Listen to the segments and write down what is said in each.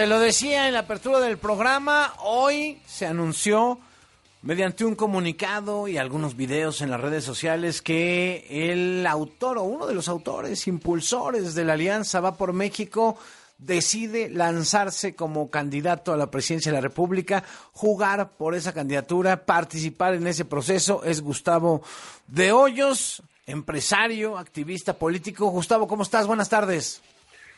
Se lo decía en la apertura del programa, hoy se anunció mediante un comunicado y algunos videos en las redes sociales que el autor o uno de los autores impulsores de la Alianza Va por México decide lanzarse como candidato a la presidencia de la República, jugar por esa candidatura, participar en ese proceso. Es Gustavo de Hoyos, empresario, activista político. Gustavo, ¿cómo estás? Buenas tardes.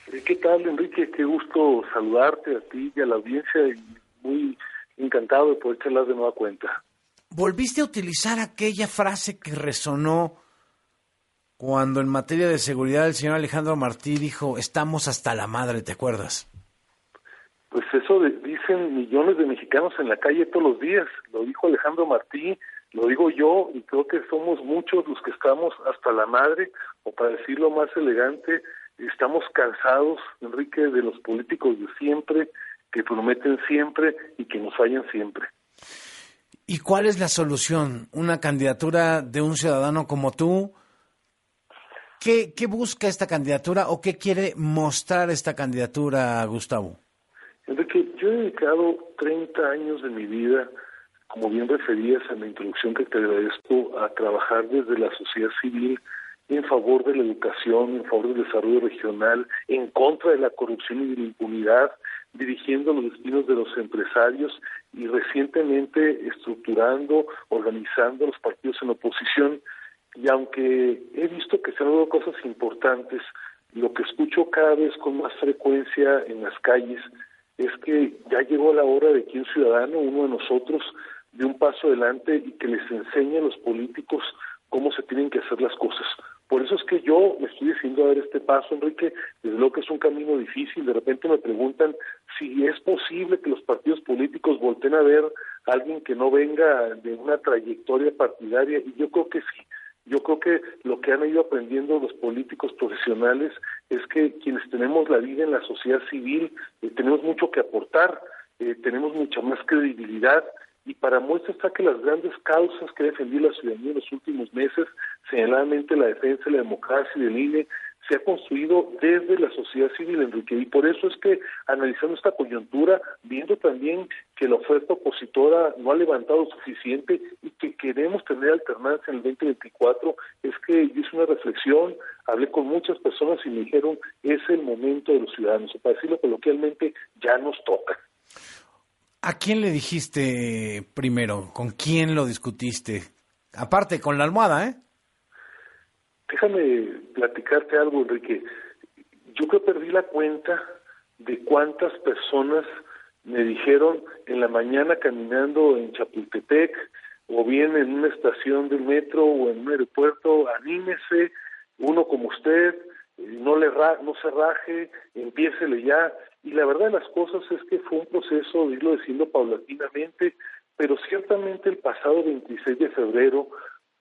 Eh, ¿Qué tal, Enrique? Qué gusto saludarte a ti y a la audiencia y muy encantado de poder charlar de nueva cuenta. Volviste a utilizar aquella frase que resonó cuando en materia de seguridad el señor Alejandro Martí dijo, estamos hasta la madre, ¿te acuerdas? Pues eso dicen millones de mexicanos en la calle todos los días, lo dijo Alejandro Martí, lo digo yo y creo que somos muchos los que estamos hasta la madre, o para decirlo más elegante, estamos cansados, Enrique, de los políticos de siempre, que prometen siempre y que nos fallan siempre. ¿Y cuál es la solución? ¿Una candidatura de un ciudadano como tú? ¿Qué, ¿Qué, busca esta candidatura o qué quiere mostrar esta candidatura, Gustavo? Enrique, yo he dedicado 30 años de mi vida, como bien referías en la introducción que te agradezco, a trabajar desde la sociedad civil en favor de la educación, en favor del desarrollo regional, en contra de la corrupción y de la impunidad, dirigiendo los destinos de los empresarios y recientemente estructurando, organizando los partidos en oposición. Y aunque he visto que se han dado cosas importantes, lo que escucho cada vez con más frecuencia en las calles es que ya llegó la hora de que un ciudadano, uno de nosotros, dé un paso adelante y que les enseñe a los políticos cómo se tienen que hacer las cosas. Por eso es que yo me estoy diciendo a ver este paso, Enrique, desde luego que es un camino difícil. De repente me preguntan si es posible que los partidos políticos volten a ver a alguien que no venga de una trayectoria partidaria, y yo creo que sí. Yo creo que lo que han ido aprendiendo los políticos profesionales es que quienes tenemos la vida en la sociedad civil eh, tenemos mucho que aportar, eh, tenemos mucha más credibilidad y para muestra está que las grandes causas que ha defendido la ciudadanía en los últimos meses, señaladamente la defensa de la democracia y del INE, se ha construido desde la sociedad civil, Enrique, y por eso es que analizando esta coyuntura, viendo también que la oferta opositora no ha levantado suficiente y que queremos tener alternancia en el 2024, es que yo hice una reflexión, hablé con muchas personas y me dijeron, es el momento de los ciudadanos, para decirlo coloquialmente, ya nos toca. ¿A quién le dijiste primero? ¿Con quién lo discutiste? Aparte, con la almohada, ¿eh? Déjame platicarte algo, Enrique. Yo que perdí la cuenta de cuántas personas me dijeron en la mañana caminando en Chapultepec o bien en una estación del metro o en un aeropuerto, anímese, uno como usted, no le no se raje, empiécele ya. Y la verdad de las cosas es que fue un proceso de irlo diciendo paulatinamente, pero ciertamente el pasado 26 de febrero,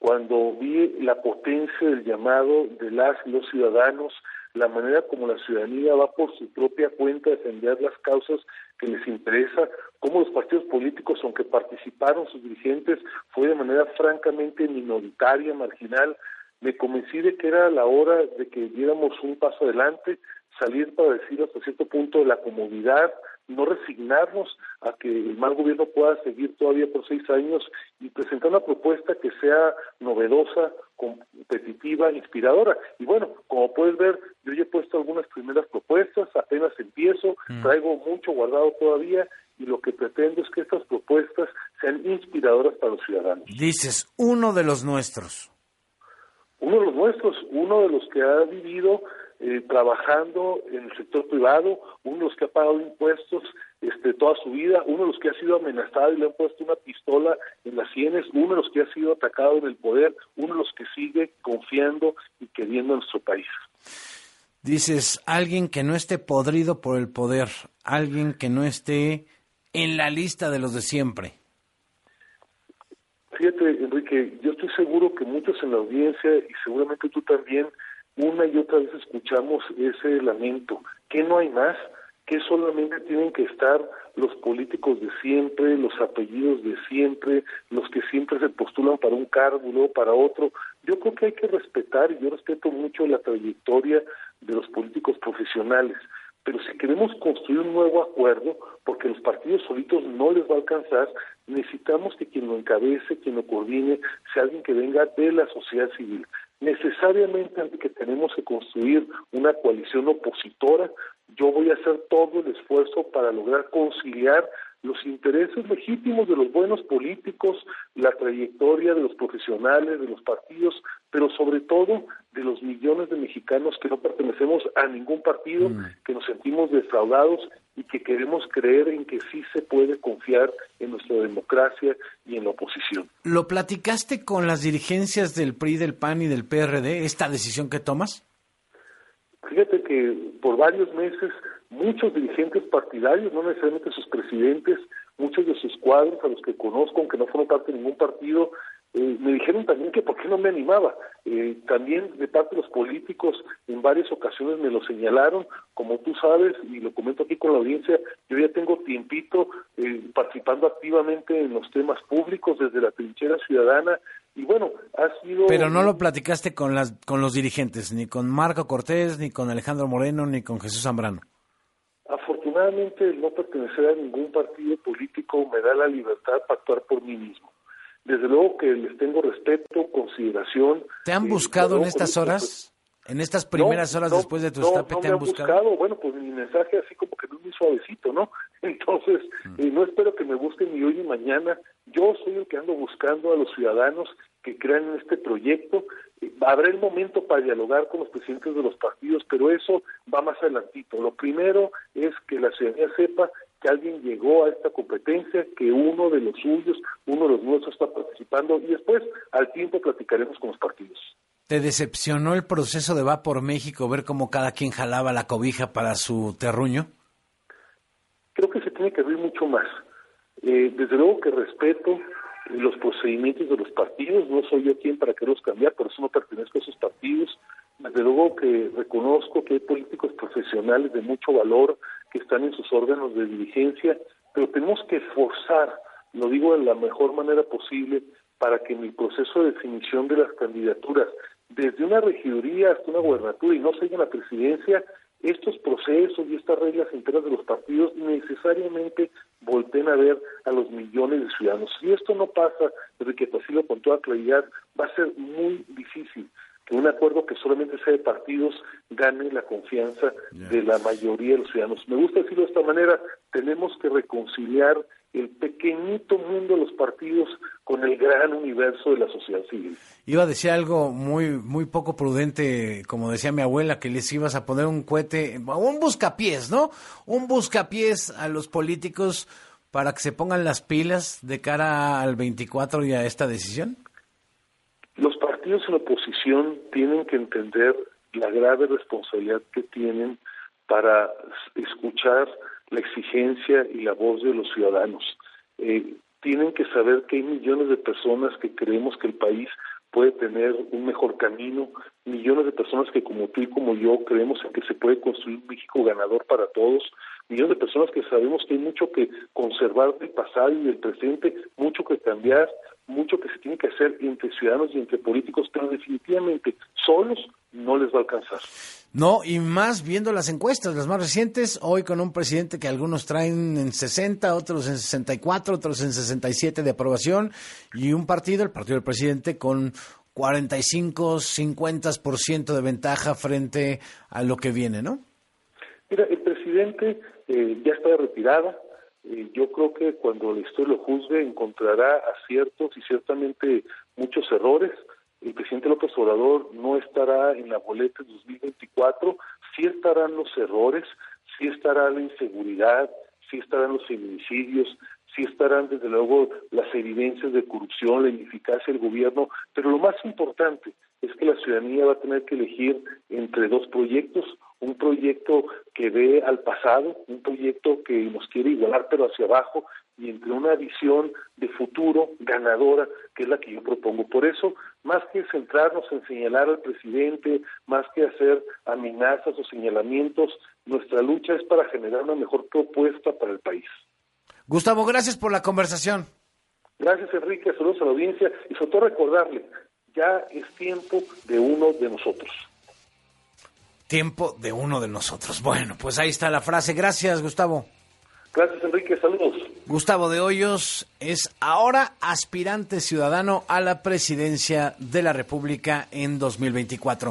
cuando vi la potencia del llamado de las los ciudadanos, la manera como la ciudadanía va por su propia cuenta a defender las causas que les interesa, cómo los partidos políticos, aunque participaron sus dirigentes, fue de manera francamente minoritaria, marginal, me convencí de que era la hora de que diéramos un paso adelante, salir para decir hasta cierto punto de la comodidad, no resignarnos a que el mal gobierno pueda seguir todavía por seis años y presentar una propuesta que sea novedosa, competitiva, inspiradora. Y bueno, como puedes ver, yo ya he puesto algunas primeras propuestas, apenas empiezo, mm. traigo mucho guardado todavía y lo que pretendo es que estas propuestas sean inspiradoras para los ciudadanos. Dices, uno de los nuestros uno de los nuestros, uno de los que ha vivido eh, trabajando en el sector privado, uno de los que ha pagado impuestos este, toda su vida, uno de los que ha sido amenazado y le han puesto una pistola en las sienes, uno de los que ha sido atacado en el poder, uno de los que sigue confiando y queriendo a nuestro país. Dices, alguien que no esté podrido por el poder, alguien que no esté en la lista de los de siempre. Fíjate, Enrique, yo estoy seguro que muchos en la audiencia y seguramente tú también, una y otra vez escuchamos ese lamento, que no hay más, que solamente tienen que estar los políticos de siempre, los apellidos de siempre, los que siempre se postulan para un cargo y luego para otro. Yo creo que hay que respetar, y yo respeto mucho la trayectoria de los políticos profesionales, pero si queremos construir un nuevo acuerdo, porque los partidos solitos no les va a alcanzar, necesitamos que quien lo encabece, quien lo coordine, sea alguien que venga de la sociedad civil. Necesariamente que tenemos que construir una coalición opositora, yo voy a hacer todo el esfuerzo para lograr conciliar los intereses legítimos de los buenos políticos, la trayectoria de los profesionales, de los partidos, pero sobre todo de los millones de mexicanos que no pertenecemos a ningún partido, mm. que nos sentimos defraudados y que queremos creer en que sí se puede confiar en nuestra democracia y en la oposición. ¿Lo platicaste con las dirigencias del PRI, del PAN y del PRD, esta decisión que tomas? Fíjate que por varios meses muchos dirigentes partidarios, no necesariamente sus presidentes, muchos de sus cuadros a los que conozco, aunque no fueron parte de ningún partido, eh, me dijeron también que por qué no me animaba. Eh, también de parte de los políticos en varias ocasiones me lo señalaron, como tú sabes, y lo comento aquí con la audiencia, yo ya tengo tiempito eh, participando activamente en los temas públicos desde la trinchera ciudadana y bueno, ha sido... Pero no lo platicaste con, las, con los dirigentes, ni con Marco Cortés, ni con Alejandro Moreno, ni con Jesús Zambrano. Afortunadamente, el no pertenecer a ningún partido político me da la libertad para actuar por mí mismo. Desde luego que les tengo respeto, consideración. ¿Te han buscado en estas horas? ¿En estas primeras horas después de tu escape te han, buscado? Bueno, pues mi mensaje así como que no es muy suavecito, ¿no? Entonces, mm. eh, no espero que me busquen ni hoy ni mañana. Yo soy el que ando buscando a los ciudadanos que crean en este proyecto. Habrá el momento para dialogar con los presidentes de los partidos, pero eso va más adelantito. Lo primero es que la ciudadanía sepa que alguien llegó a esta competencia, que uno de los suyos, uno de los nuestros está participando y después al tiempo platicaremos con los partidos. ¿Te decepcionó el proceso de Va por México ver cómo cada quien jalaba la cobija para su terruño? Creo que se tiene que abrir mucho más. Eh, desde luego que respeto los procedimientos de los partidos, no soy yo quien para quererlos cambiar, por eso no pertenezco a esos partidos. Desde luego que reconozco que hay políticos profesionales de mucho valor que están en sus órganos de dirigencia, pero tenemos que forzar, lo digo de la mejor manera posible, para que en el proceso de definición de las candidaturas, desde una regiduría hasta una gubernatura y no sea en la presidencia, estos procesos y estas reglas internas de los partidos necesariamente volteen a ver a los millones de ciudadanos. Si esto no pasa, que Pacilo con toda claridad, va a ser muy difícil un acuerdo que solamente sea de partidos gane la confianza de la mayoría de los ciudadanos. Me gusta decirlo de esta manera, tenemos que reconciliar el pequeñito mundo de los partidos con el gran universo de la sociedad civil. Iba a decir algo muy muy poco prudente, como decía mi abuela, que les ibas a poner un cohete, un buscapiés, ¿no? Un buscapiés a los políticos para que se pongan las pilas de cara al 24 y a esta decisión. Los partidos en oposición tienen que entender la grave responsabilidad que tienen para escuchar la exigencia y la voz de los ciudadanos. Eh, tienen que saber que hay millones de personas que creemos que el país puede tener un mejor camino, millones de personas que como tú y como yo creemos en que se puede construir un México ganador para todos, millones de personas que sabemos que hay mucho que conservar del pasado y del presente, mucho que cambiar, mucho que se tiene que hacer entre ciudadanos y entre políticos, pero definitivamente solos no les va a alcanzar. No, y más viendo las encuestas, las más recientes, hoy con un presidente que algunos traen en 60, otros en 64, otros en 67 de aprobación, y un partido, el partido del presidente, con 45, 50% de ventaja frente a lo que viene, ¿no? Mira, el presidente eh, ya está de retirada, eh, yo creo que cuando la historia lo juzgue encontrará aciertos y ciertamente muchos errores. El presidente López Obrador no estará en la boleta en 2024, sí estarán los errores, sí estará la inseguridad, sí estarán los feminicidios, sí estarán desde luego las evidencias de corrupción, la ineficacia del gobierno, pero lo más importante es que la ciudadanía va a tener que elegir entre dos proyectos, un proyecto que ve al pasado, un proyecto que nos quiere igualar pero hacia abajo y entre una visión de futuro ganadora que es la que yo propongo. Por eso, más que centrarnos en señalar al presidente, más que hacer amenazas o señalamientos, nuestra lucha es para generar una mejor propuesta para el país. Gustavo, gracias por la conversación. Gracias, Enrique. Saludos a la audiencia y sobre todo recordarle, ya es tiempo de uno de nosotros. Tiempo de uno de nosotros. Bueno, pues ahí está la frase. Gracias, Gustavo. Gracias, Enrique. Saludos. Gustavo de Hoyos es ahora aspirante ciudadano a la presidencia de la República en 2024.